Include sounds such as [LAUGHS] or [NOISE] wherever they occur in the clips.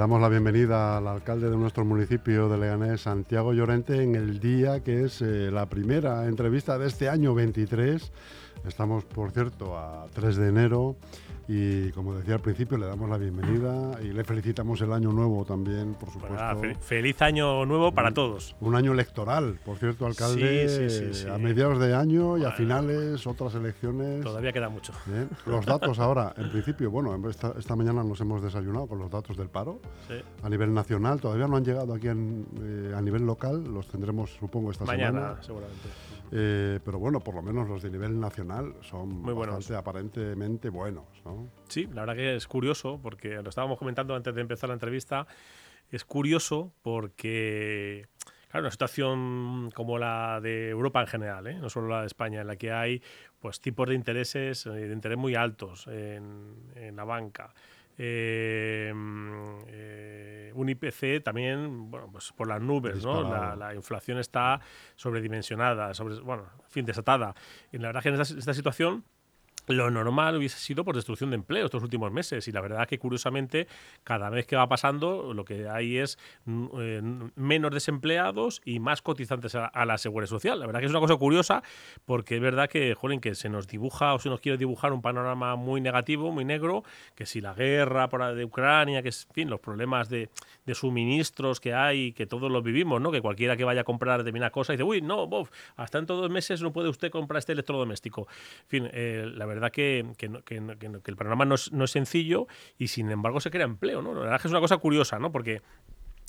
damos la bienvenida al alcalde de nuestro municipio de Leganés, Santiago Llorente, en el día que es eh, la primera entrevista de este año 23. Estamos, por cierto, a 3 de enero y como decía al principio, le damos la bienvenida y le felicitamos el año nuevo también, por Pues supuesto. feliz año nuevo para todos. Un año electoral, por cierto, alcalde, Sí, sí, sí, a mediados de año y a finales otras elecciones. Todavía queda mucho. Los datos ahora, en principio, bueno, esta, esta mañana nos hemos desayunado con los datos del paro Sí. a nivel nacional. Todavía no han llegado aquí en, eh, a nivel local, los tendremos, supongo, esta Mañana, semana. seguramente. Eh, pero bueno, por lo menos los de nivel nacional son Muy buenos. bastante aparentemente buenos. ¿no? Sí, la verdad que es curioso, porque lo estábamos comentando antes de empezar la entrevista. Es curioso porque, claro, una situación como la de Europa en general, ¿eh? no solo la de España, en la que hay pues tipos de intereses eh, de interés muy altos en, en la banca. Eh, eh, un IPC también, bueno, pues por las nubes, ¿no? La, la inflación está sobredimensionada, sobre, bueno, en fin, desatada. Y la verdad que en esta, esta situación lo normal hubiese sido por destrucción de empleo estos últimos meses y la verdad que curiosamente cada vez que va pasando lo que hay es mm, eh, menos desempleados y más cotizantes a, la seguridad social. La verdad que es una cosa curiosa porque es verdad que, jolín, que se nos dibuja o se nos quiere dibujar un panorama muy negativo, muy negro, que si la guerra por la de Ucrania, que es, fin, los problemas de, de suministros que hay, que todos los vivimos, ¿no? Que cualquiera que vaya a comprar determinada cosa dice, uy, no, bof, hasta en todos meses no puede usted comprar este electrodoméstico. En fin, eh, verdad que, que, no- que que el panorama no es, no es sencillo y sin embargo se crea empleo, ¿no? La verdad que es una cosa curiosa, ¿no? Porque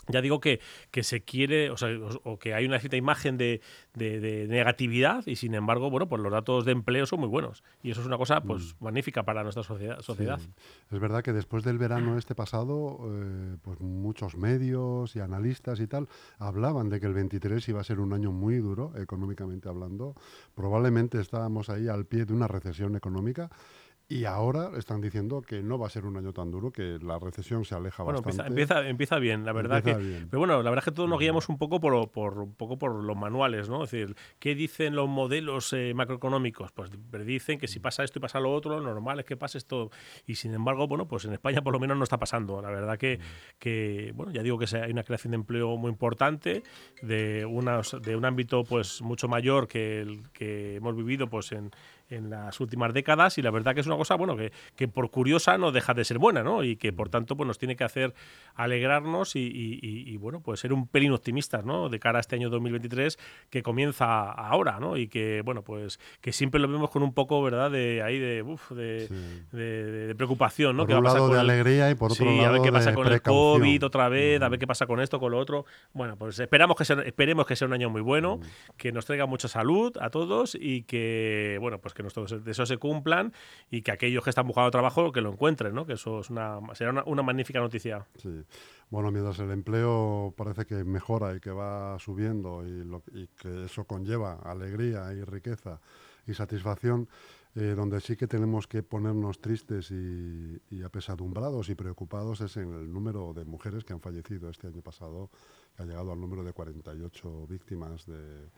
ya digo que, que se quiere, o, sea, o, o que hay una cierta imagen de, de- de negatividad y sin embargo, bueno, pues los datos de empleo son muy buenos. Y eso es una cosa, pues, magnífica para nuestra sociedad. sociedad. Sí. Es verdad que después del verano este pasado, eh, pues muchos medios y analistas y tal hablaban de que el 23 iba a ser un año muy duro, económicamente hablando. Probablemente estábamos ahí al pie de una recesión económica. Y ahora están diciendo que no va a ser un año tan duro, que la recesión se aleja Bueno, empieza, bastante. empieza, empieza bien, la verdad Empieza que. bien. Pero bueno, la verdad es que todos nos guiamos un poco por, por, un poco por los manuales, ¿no? Es decir, ¿qué dicen los modelos eh, macroeconómicos? Pues predicen que si pasa esto y pasa lo otro, lo normal es que pase esto. Y sin embargo, bueno, pues en España por lo menos no está pasando. La verdad que, que bueno, ya digo que hay una creación de empleo muy importante, de, unas, de un ámbito pues mucho mayor que el que hemos vivido pues en, en las últimas décadas y la verdad que es una cosa bueno que, que por curiosa no deja de ser buena ¿no? y que por tanto pues nos tiene que hacer alegrarnos y, y- y- y, bueno pues ser un pelín optimistas ¿no? de cara a este año 2023 que comienza ahora ¿no? y que bueno pues que siempre lo vemos con un poco verdad de ahí de uf, de, Sí. de- de- de preocupación ¿no? Por ¿Qué va a pasar lado con de el- alegría y por otro sí, lado a ver qué pasa con el. COVID otra vez, a ver qué pasa con esto, con lo otro. Bueno, pues esperamos que sea, esperemos que sea un año muy bueno, que nos traiga mucha salud a todos y que, bueno, pues que nuestros deseos se cumplan y que aquellos que están buscando trabajo que lo encuentren, ¿no? Que eso es una, será una, una magnífica noticia. Sí. Bueno, mientras el empleo parece que mejora y que va subiendo y, que eso conlleva alegría y riqueza y satisfacción, eh, donde sí que tenemos que ponernos tristes y apesadumbrados y preocupados es en el número de mujeres que han fallecido este año pasado, que ha llegado al número de 48 víctimas de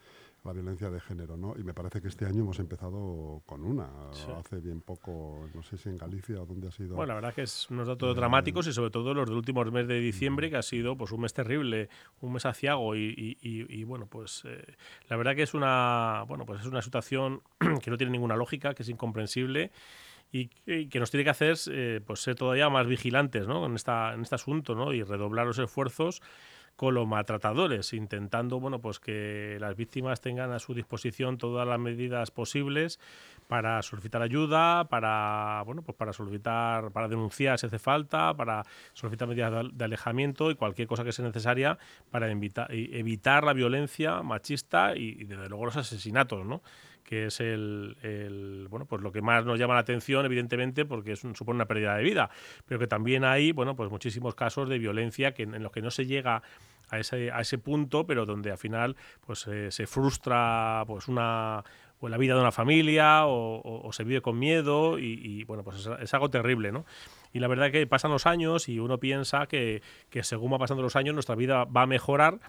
la violencia de género, ¿no? Y me parece que este año hemos empezado con una, Sí. hace bien poco, no sé si en Galicia o dónde ha sido. Bueno, la verdad que es unos datos dramáticos y sobre todo los del último mes de diciembre, que ha sido pues un mes terrible, un mes aciago y, y- y- y, bueno, pues eh, la verdad que es una, bueno, pues es una situación [CLEARS THROAT] que no tiene ninguna lógica, que es incomprensible y, y que nos tiene que hacer eh, pues ser todavía más vigilantes ¿no? en, esta, en este asunto ¿no? y redoblar los esfuerzos con los maltratadores, intentando bueno, pues que las víctimas tengan a su disposición todas las medidas posibles para solicitar ayuda, para bueno, pues para solicitar, para denunciar si hace falta, para solicitar medidas de, alejamiento y cualquier cosa que sea necesaria para evitar la violencia machista y, y, desde luego los asesinatos, ¿no? Que es el, bueno pues lo que más nos llama la atención evidentemente porque es un- supone una pérdida de vida pero que también hay bueno pues muchísimos casos de violencia que, en los que no se llega a ese, a ese punto pero donde al final pues eh, se frustra pues una o la vida de una familia o, se vive con miedo y, bueno pues es, es algo terrible no y la verdad que pasan los años y uno piensa que, que según va pasando los años nuestra vida va a mejorar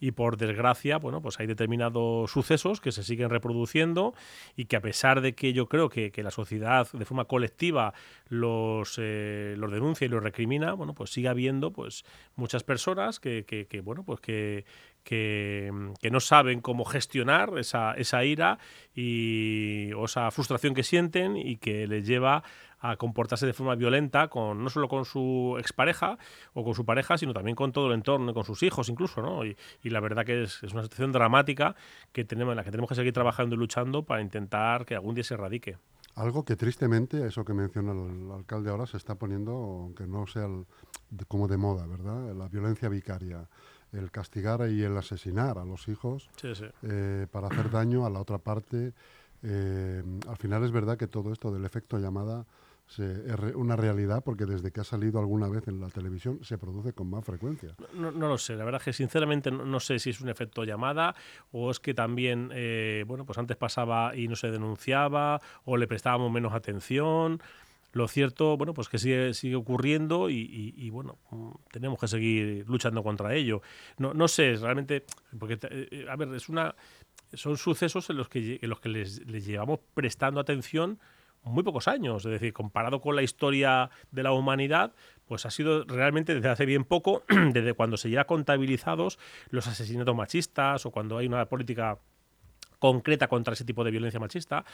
y por desgracia, bueno, pues hay determinados sucesos que se siguen reproduciendo y que a pesar de que yo creo que, la sociedad de forma colectiva los, eh, los denuncia y los recrimina, bueno, pues sigue habiendo pues muchas personas que, que bueno, pues que, que, no saben cómo gestionar esa, esa ira y, o esa frustración que sienten y que les lleva a comportarse de forma violenta con no solo con su expareja o con su pareja, sino también con todo el entorno, con sus hijos incluso, ¿no? Y, la verdad que es, una situación dramática que tenemos, en la que tenemos que seguir trabajando y luchando para intentar que algún día se erradique. Algo que tristemente, eso que menciona el, alcalde ahora, se está poniendo, aunque no sea como de moda, ¿verdad? La violencia vicaria el castigar y el asesinar a los hijos eh, para hacer daño a la otra parte. Eh, al final es verdad que todo esto del efecto llamada es una realidad porque desde que ha salido alguna vez en la televisión se produce con más frecuencia. No, lo sé, la verdad es que sinceramente no, sé si es un efecto llamada o es que también, eh, bueno, pues antes pasaba y no se denunciaba o le prestábamos menos atención. Lo cierto, bueno, pues que sigue, sigue ocurriendo y, bueno, mm, tenemos que seguir luchando contra ello. No, no sé, realmente, porque, eh, a ver, es una, son sucesos en los que, en los que les, llevamos prestando atención muy pocos años, es decir, comparado con la historia de la humanidad, pues ha sido realmente desde hace bien poco, [CLEARS THROAT] desde cuando se lleva contabilizados los asesinatos machistas o cuando hay una política concreta contra ese tipo de violencia machista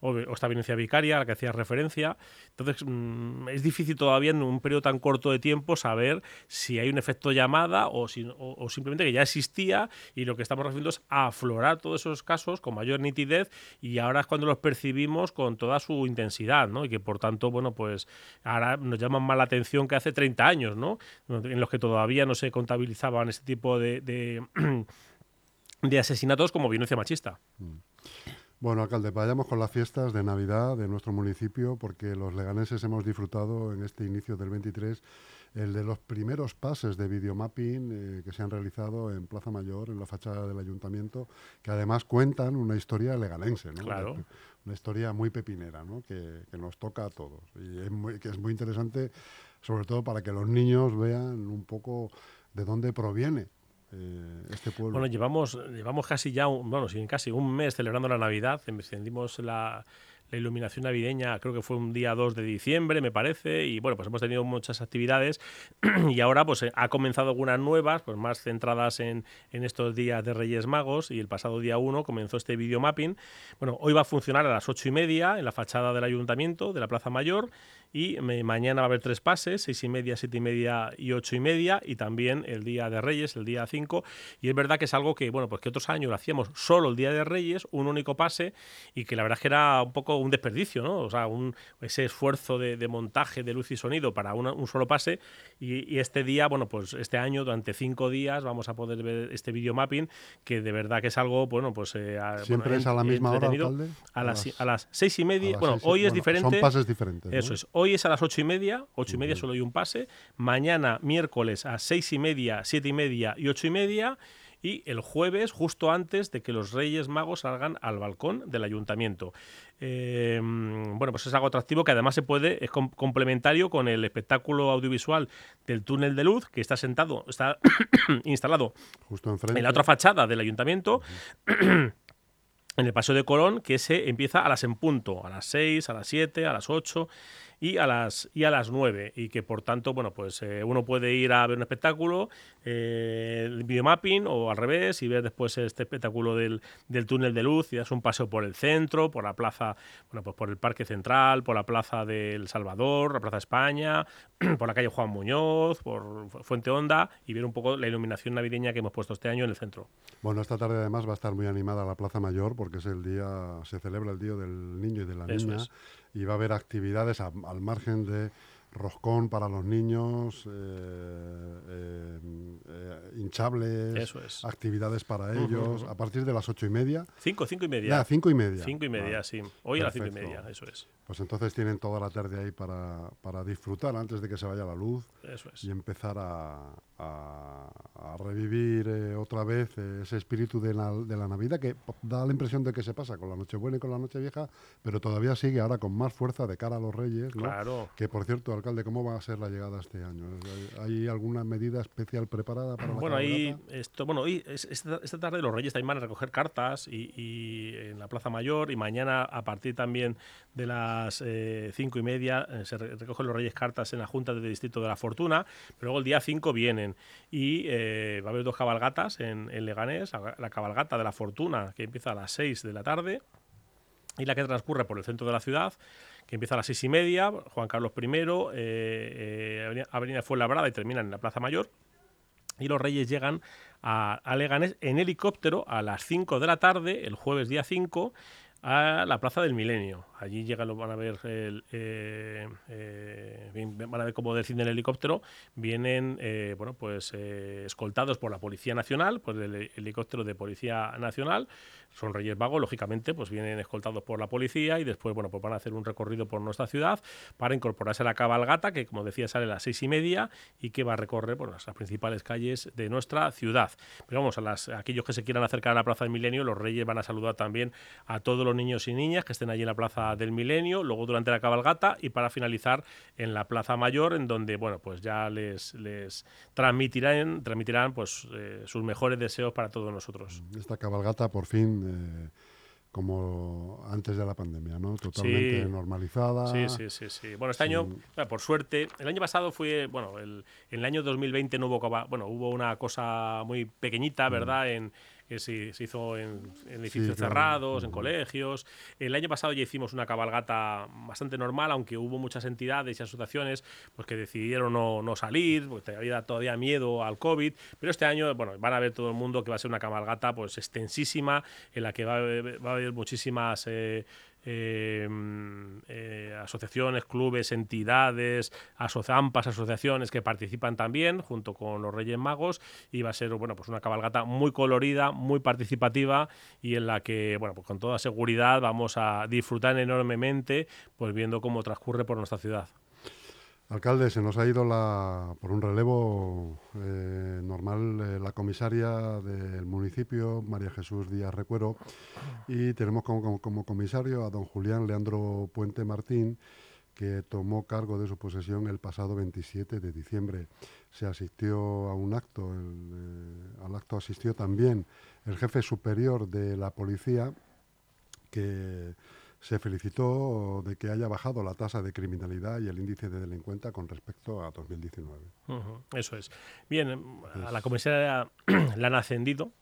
o, esta violencia vicaria a la que hacías referencia. Entonces, mm, es difícil todavía en un periodo tan corto de tiempo saber si hay un efecto llamada o, si, o, simplemente que ya existía y lo que estamos haciendo es aflorar todos esos casos con mayor nitidez y ahora es cuando los percibimos con toda su intensidad, ¿no? Y que por tanto, bueno, pues ahora nos llaman más la atención que hace 30 años, ¿no? En los que todavía no se contabilizaban este tipo de [CLEARS THROAT] asesinatos como violencia machista. Mm. Bueno, alcalde, vayamos con las fiestas de Navidad de nuestro municipio, porque los leganeses hemos disfrutado en este inicio del 23 el de los primeros pases de videomapping eh, que se han realizado en Plaza Mayor, en la fachada del ayuntamiento, que además cuentan una historia leganense, ¿no? Claro. Una historia muy pepinera, ¿no? Que, nos toca a todos y es que es muy interesante, sobre todo para que los niños vean un poco de dónde proviene eh, este pueblo. Bueno, llevamos, llevamos casi ya, un, bueno, casi un mes celebrando la Navidad. Encendimos la, la iluminación navideña, creo que fue un día 2 de diciembre, me parece, y bueno, pues hemos tenido muchas actividades [CLEARS THROAT] y ahora pues eh, ha comenzado algunas nuevas, pues más centradas en, en estos días de Reyes Magos y el pasado día 1 comenzó este videomapping. Bueno, hoy va a funcionar a las 8 y media en la fachada del ayuntamiento de la Plaza Mayor y mañana va a haber tres pases, seis y media, siete y media y ocho y media, y también el día de Reyes, el día 5. Y es verdad que es algo que, bueno, pues que otros años lo hacíamos solo el día de Reyes, un único pase, y que la verdad es que era un poco un desperdicio, ¿no? O sea, un, ese esfuerzo de, montaje de luz y sonido para un solo pase. Y, este día, bueno, pues este año, durante cinco días, vamos a poder ver este video mapping, que de verdad que es algo, bueno, pues. Eh, ¿Siempre es a la misma hora, alcalde? A, las, a las seis y media. Bueno, hoy es diferente. Son pases diferentes. Eso es. Hoy es a las ocho y media, ocho y media solo hay un pase. Mañana, miércoles, a seis y media, siete y media y ocho y media y el jueves, justo antes de que los Reyes Magos salgan al balcón del ayuntamiento. Eh, bueno, pues es algo atractivo que además se puede, es complementario con el espectáculo audiovisual del túnel de luz que está sentado, está [COUGHS] instalado justo en la otra fachada del ayuntamiento en el Paseo de Colón, que se empieza a las en punto, a las 6, a las 7, a las 8 y a las y a las 9 y que por tanto bueno pues eh, uno puede ir a ver un espectáculo eh, el videomapping o al revés y ver después este espectáculo del, del túnel de luz y das un paseo por el centro por la plaza bueno pues por el parque central por la plaza del Salvador la plaza España [CLEARS THROAT] por la calle Juan Muñoz por Fuente Honda y ver un poco la iluminación navideña que hemos puesto este año en el centro. Bueno esta tarde además va a estar muy animada la plaza mayor porque es el día se celebra el día del niño y de la niña y va a haber actividades al margen de roscón para los niños, eh, eh, eh, hinchables, actividades para ellos, a partir de las ocho y media. Cinco, cinco y media. cinco y media. Cinco y media, sí. Hoy a las cinco y media, eso es. Pues entonces tienen toda la tarde ahí para, para disfrutar antes de que se vaya la luz eso es. y empezar a, a, revivir otra vez ese espíritu de la, de la Navidad que da la impresión de que se pasa con la Nochebuena y con la Nochevieja, pero todavía sigue ahora con más fuerza de cara a los Reyes, ¿no? Claro. Que por cierto, alcalde, ¿cómo va a ser la llegada este año? ¿Hay alguna medida especial preparada para la Bueno, ahí esto, bueno, hoy, esta, tarde los Reyes también van a recoger cartas y, en la Plaza Mayor y mañana a partir también de las eh, cinco y media eh, se recogen los Reyes cartas en la Junta del Distrito de la Fortuna, pero luego el día 5 vienen y eh, va a haber dos cabalgatas en, en Leganés, la cabalgata de la Fortuna que empieza a las 6 de la tarde y la que transcurre por el centro de la ciudad, que empieza a las seis y media, Juan Carlos I, eh, eh, Avenida Fuenlabrada y termina en la Plaza Mayor. Y los Reyes llegan a, a Leganés en helicóptero a las 5 de la tarde, el jueves día 5, a la Plaza del Milenio. Allí llegan, van a ver el, eh, eh, van a ver cómo desciende el helicóptero. Vienen, eh, bueno, pues escoltados por la Policía Nacional, por el helicóptero de Policía Nacional. Son Reyes Vagos, lógicamente, pues vienen escoltados por la policía y después, bueno, pues van a hacer un recorrido por nuestra ciudad para incorporarse a la cabalgata, que como decía sale a las seis y media y que va a recorrer por las principales calles de nuestra ciudad. Pero vamos, a, las, aquellos que se quieran acercar a la Plaza del Milenio, los Reyes van a saludar también a todos los niños y niñas que estén allí en la Plaza del Milenio, luego durante la cabalgata y para finalizar en la Plaza Mayor, en donde bueno, pues ya les, les transmitirán, transmitirán pues, eh, sus mejores deseos para todos nosotros. Esta cabalgata por fin... Eh, como antes de la pandemia, ¿no? Totalmente normalizada. Sí, sí, sí, sí. Bueno, este año, por suerte, el año pasado fue, bueno, el, en el año 2020 no hubo, bueno, hubo una cosa muy pequeñita, mm. ¿verdad? En, que se, hizo en, edificios cerrados, en colegios. El año pasado ya hicimos una cabalgata bastante normal, aunque hubo muchas entidades y asociaciones pues, que decidieron no, no salir, porque había todavía miedo al COVID. Pero este año, bueno, van a ver todo el mundo que va a ser una cabalgata pues extensísima, en la que va, va a haber muchísimas eh, eh, eh, asociaciones, clubes, entidades, asociampas, asociaciones que participan también junto con los Reyes Magos y va a ser bueno pues una cabalgata muy colorida, muy participativa y en la que bueno pues con toda seguridad vamos a disfrutar enormemente pues viendo cómo transcurre por nuestra ciudad. Alcalde, se nos ha ido por un relevo eh, normal eh, la comisaria del municipio, María Jesús Díaz Recuero, y tenemos como, comisario a don Julián Leandro Puente Martín, que tomó cargo de su posesión el pasado 27 de diciembre. Se asistió a un acto, eh, al acto asistió también el jefe superior de la policía, que se felicitó de que haya bajado la tasa de criminalidad y el índice de delincuencia con respecto a 2019. eso es. Bien, a la comisaria [CLEARS THROAT] la han ascendido,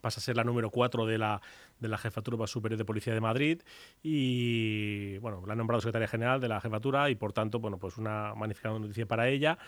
pasa a ser la número 4 de la, de la Jefatura Superior de Policía de Madrid y, bueno, la han nombrado secretaria general de la jefatura y, por tanto, bueno, pues una magnífica noticia para ella.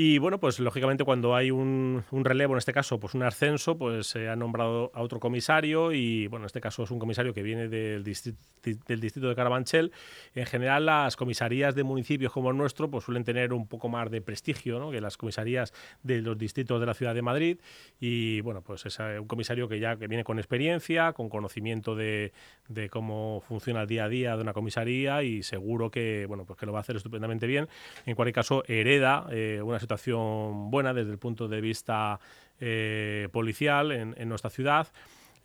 Y bueno, pues lógicamente cuando hay un, relevo, en este caso, pues un ascenso, pues se ha nombrado a otro comisario y bueno, en este caso es un comisario que viene del, distrito, del distrito de Carabanchel. En general las comisarías de municipios como el nuestro pues suelen tener un poco más de prestigio ¿no? que las comisarías de los distritos de la ciudad de Madrid y bueno, pues es un comisario que ya que viene con experiencia, con conocimiento de, de cómo funciona el día a día de una comisaría y seguro que bueno, pues que lo va a hacer estupendamente bien. En cualquier caso, hereda eh, una situación buena desde el punto de vista eh, policial en, nuestra ciudad.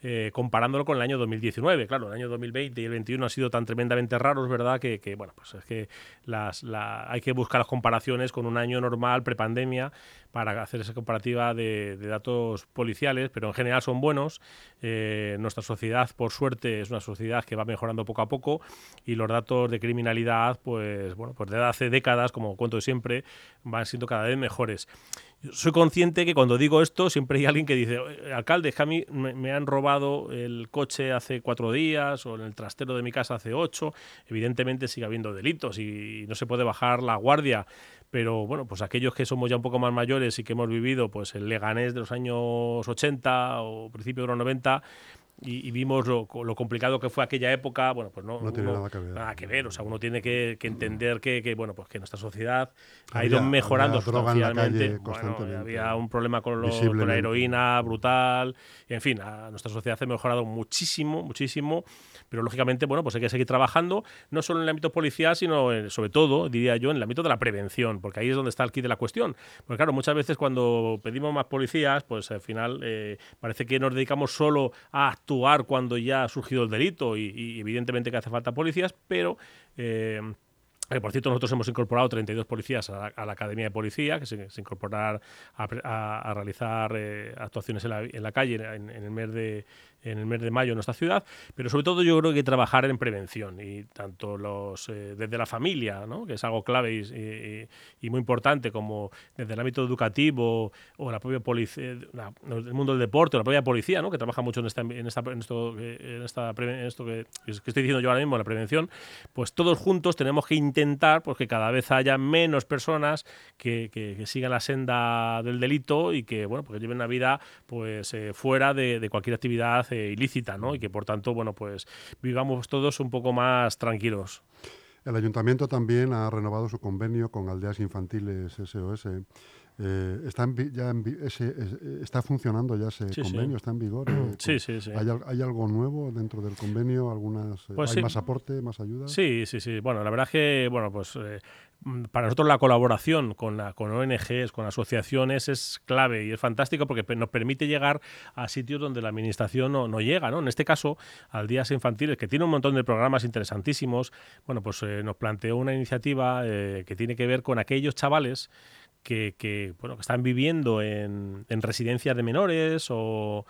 Eh, comparándolo con el año 2019. Claro, el año 2020 y el 2021 han sido tan tremendamente raros, ¿verdad? Que, bueno, pues es que las, hay que buscar las comparaciones con un año normal, prepandemia, para hacer esa comparativa de, datos policiales, pero en general son buenos. Eh, nuestra sociedad, por suerte, es una sociedad que va mejorando poco a poco y los datos de criminalidad, pues bueno, pues desde hace décadas, como cuento siempre, van siendo cada vez mejores soy consciente que cuando digo esto siempre hay alguien que dice, alcalde, es que a mí me, han robado el coche hace cuatro días o en el trastero de mi casa hace ocho. Evidentemente sigue habiendo delitos y no se puede bajar la guardia. Pero bueno, pues aquellos que somos ya un poco más mayores y que hemos vivido pues el Leganés de los años 80 o principios de los 90, y, vimos lo, complicado que fue aquella época, bueno, pues no, tiene nada, que ver. nada que ver. O sea, uno tiene que, entender que, bueno, pues que nuestra sociedad ha ido mejorando sustancialmente. había un problema con, con, la heroína brutal. en fin, nuestra sociedad ha mejorado muchísimo, muchísimo. Pero lógicamente, bueno, pues hay que seguir trabajando, no solo en el ámbito policial, sino sobre todo, diría yo, en el ámbito de la prevención, porque ahí es donde está el kit de la cuestión. Porque claro, muchas veces cuando pedimos más policías, pues al final eh, parece que nos dedicamos solo a actuar cuando ya ha surgido el delito y, evidentemente que hace falta policías, pero... Eh, por cierto, nosotros hemos incorporado 32 policías a la, Academia de Policía, que se, se incorporarán a, realizar eh, actuaciones la, en la calle en, el mes de, en el mes de mayo en nuestra ciudad, pero sobre todo yo creo que que trabajar en prevención y tanto los eh, desde la familia, que es algo clave y, muy importante, como desde el ámbito educativo o la propia policía, el mundo del deporte o la propia policía, ¿no? que trabaja mucho en, esta, en, esta, en esto, esto que, que, estoy diciendo yo ahora mismo, la prevención, pues todos juntos tenemos que intentar porque cada vez haya menos personas que, que, sigan la senda del delito y que bueno, porque lleven una vida pues eh, fuera de cualquier actividad ilícita, ¿no? Y que por tanto, bueno, pues vivamos todos un poco más tranquilos. El ayuntamiento también ha renovado su convenio con Aldeas Infantiles SOS. Eh, está, ya está funcionando ya ese convenio, está en vigor. Eh, [CLEARS THROAT] sí, sí, sí. ¿Hay, algo nuevo dentro del convenio? Algunas, eh, pues ¿Hay más aporte, más ayuda? Sí, sí, sí. Bueno, la verdad es que, bueno, pues Mm, para nosotros la colaboración con, la, con ONGs, con asociaciones es clave y es fantástico porque nos permite llegar a sitios donde la administración no, no llega. ¿no? En este caso, al Días Infantiles, que tiene un montón de programas interesantísimos, bueno, pues eh, nos planteó una iniciativa eh, que tiene que ver con aquellos chavales que, bueno, que están viviendo en, en residencias de menores o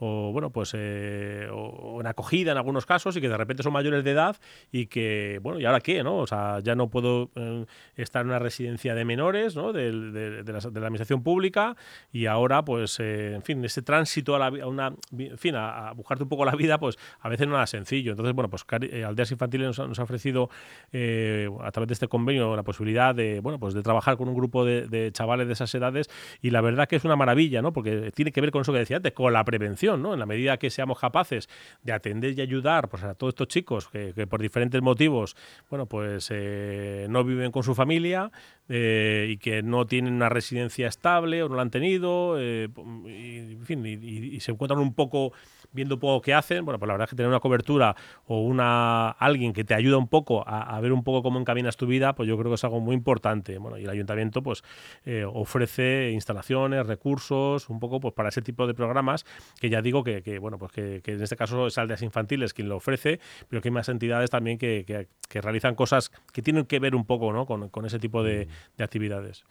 o bueno, pues eh, en acogida en algunos casos y que de repente son mayores de edad y que, bueno, ¿y ahora qué? ¿no? O sea, ya no puedo eh, estar en una residencia de menores, ¿no? De, de, la, administración pública y ahora, pues, eh, en fin, ese tránsito a, la, a una, fin, a, buscarte un poco la vida, pues a veces no era sencillo. Entonces, bueno, pues Aldeas Infantiles nos, ha ofrecido a través de este convenio la posibilidad de, bueno, pues de trabajar con un grupo de, chavales de esas edades y la verdad que es una maravilla, ¿no? Porque tiene que ver con eso que decía antes, con la prevención en la medida que seamos capaces de atender y ayudar pues, a todos estos chicos que, por diferentes motivos, bueno, pues eh, no viven con su familia eh, y que no tienen una residencia estable o no la han tenido, eh, y, en fin, y, se encuentran un poco viendo un poco qué hacen, bueno, pues la verdad es que tener una cobertura o una alguien que te ayuda un poco a, ver un poco cómo encaminas tu vida, pues yo creo que es algo muy importante. Bueno, y el ayuntamiento pues ofrece instalaciones, recursos, un poco pues para ese tipo de programas que ya digo que, bueno, pues que, en este caso es Aldeas Infantiles quien lo ofrece, pero que hay más entidades también que, realizan cosas que tienen que ver un poco ¿no? con, ese tipo de, mm. De actividades.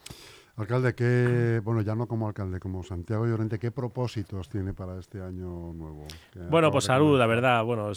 Alcalde, ¿qué, bueno, ya no como alcalde, como Santiago Llorente, ¿qué propósitos tiene para este año nuevo? Bueno, pues salud, la verdad. Bueno,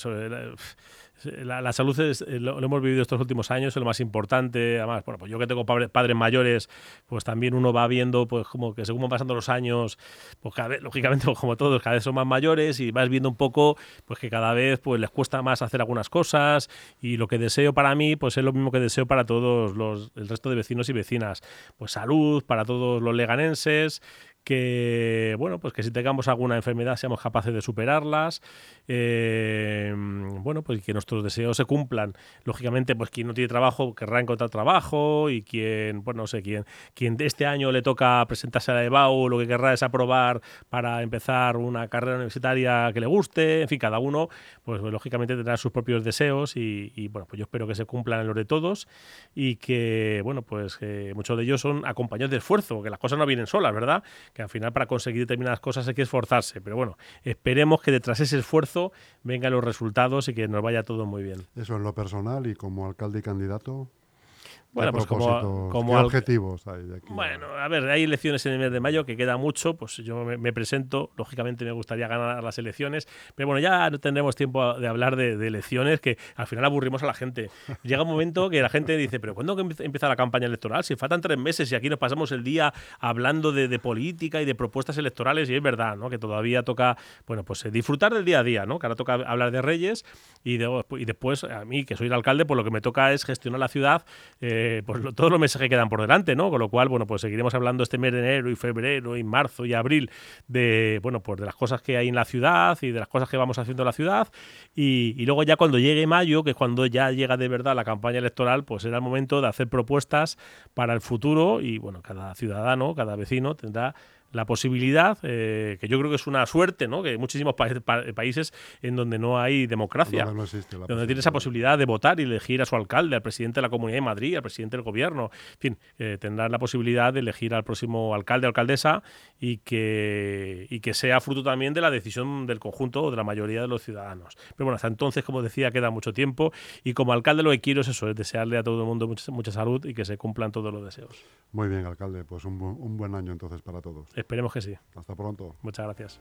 la, salud es, eh, lo, hemos vivido estos últimos años, es lo más importante. Además, bueno, pues yo que tengo padres mayores, pues también uno va viendo, pues como que según van pasando los años, pues cada vez, lógicamente, [LAUGHS] pues como todos, cada vez son más mayores y vas viendo un poco, pues que cada vez pues les cuesta más hacer algunas cosas y lo que deseo para mí, pues es lo mismo que deseo para todos los, el resto de vecinos y vecinas. Pues salud para todos los leganenses, que bueno pues que si tengamos alguna enfermedad seamos capaces de superarlas eh, bueno pues que nuestros deseos se cumplan. Lógicamente pues quien no tiene trabajo querrá encontrar trabajo y quien pues no sé quién quien este año le toca presentarse a la EBAU lo que querrá es aprobar para empezar una carrera universitaria que le guste en fin cada uno pues, lógicamente tendrá sus propios deseos y, bueno pues yo espero que se cumplan los de todos y que bueno pues muchos de ellos son acompañados de esfuerzo que las cosas no vienen solas verdad al final para conseguir determinadas cosas hay que esforzarse. Pero bueno, esperemos que detrás de ese esfuerzo vengan los resultados y que nos vaya todo muy bien. Eso en lo personal y como alcalde y candidato. Bueno, pues como, como objetivos hay de aquí? Bueno, a ver, hay elecciones en el mes de mayo que queda mucho, pues yo me, presento, lógicamente me gustaría ganar las elecciones, pero bueno, ya no tendremos tiempo de hablar de, elecciones que al final aburrimos a la gente. Llega un momento que la gente dice, pero ¿cuándo empieza la campaña electoral? Si faltan tres meses y aquí nos pasamos el día hablando de, política y de propuestas electorales y es verdad, ¿no? Que todavía toca, bueno, pues eh, disfrutar del día a día, ¿no? Que ahora toca hablar de Reyes y, y después a mí, que soy el alcalde, pues lo que me toca es gestionar la ciudad. Eh, pues todos los meses que quedan por delante, ¿no? Con lo cual, bueno, pues seguiremos hablando este mes de enero y febrero y marzo y abril de, bueno, pues de las cosas que hay en la ciudad y de las cosas que vamos haciendo en la ciudad. Y, y luego ya cuando llegue mayo, que es cuando ya llega de verdad la campaña electoral, pues será el momento de hacer propuestas para el futuro y, bueno, cada ciudadano, cada vecino tendrá la posibilidad, eh, que yo creo que es una suerte, ¿no? que hay muchísimos países en donde no hay democracia, donde, no existe donde tiene esa posibilidad de votar y elegir a su alcalde, al presidente de la Comunidad de Madrid, al presidente del gobierno, en fin, eh, tendrán la posibilidad de elegir al próximo alcalde o alcaldesa y que, y que sea fruto también de la decisión del conjunto o de la mayoría de los ciudadanos. Pero bueno, hasta entonces, como decía, queda mucho tiempo y como alcalde lo que quiero es eso, es desearle a todo el mundo mucha, mucha salud y que se cumplan todos los deseos. Muy bien, alcalde, pues un, un buen año entonces para todos. Esperemos que sí. Hasta pronto. Muchas gracias.